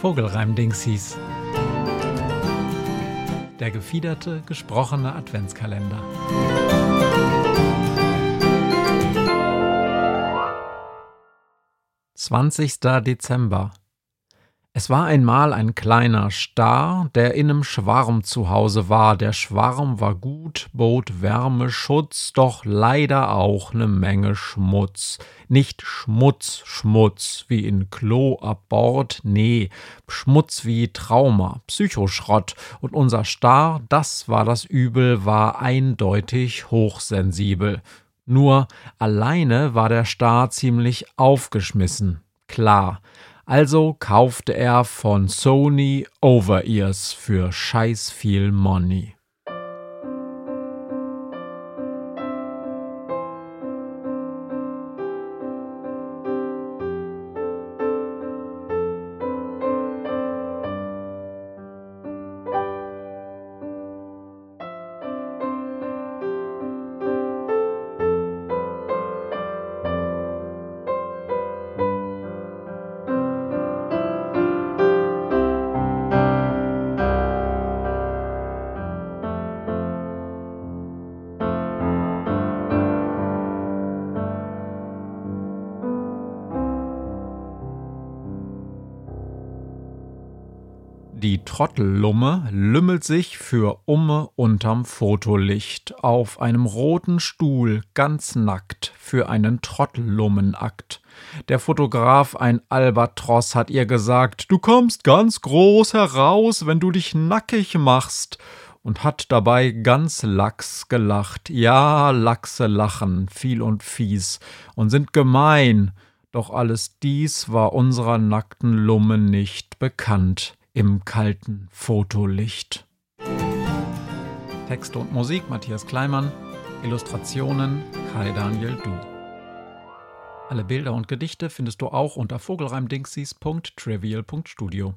Vogelreim-Dingsies. Der gefiederte, gesprochene Adventskalender. Zwanzigster Dezember. Es war einmal ein kleiner Star, der in nem Schwarm zu Hause war. Der Schwarm war gut, bot Wärme, Schutz, doch leider auch ne Menge Schmutz. Nicht Schmutz, Schmutz, wie in Klo Bord, nee, Schmutz wie Trauma, Psychoschrott. Und unser Star, das war das Übel, war eindeutig hochsensibel. Nur alleine war der Star ziemlich aufgeschmissen. Klar, also kaufte er von Sony Over-Ears für scheiß viel Money. Die Trottellumme lümmelt sich für Umme unterm Fotolicht auf einem roten Stuhl ganz nackt für einen Trottellummenakt. Der Fotograf, ein Albatross, hat ihr gesagt, du kommst ganz groß heraus, wenn du dich nackig machst und hat dabei ganz lax gelacht. Ja, Lachse lachen, viel und fies und sind gemein, doch alles dies war unserer nackten Lumme nicht bekannt im kalten Fotolicht. Texte und Musik Matthias Kleimann, Illustrationen Kai Daniel Du. Alle Bilder und Gedichte findest du auch unter vogelreimdingsies.trivial.studio.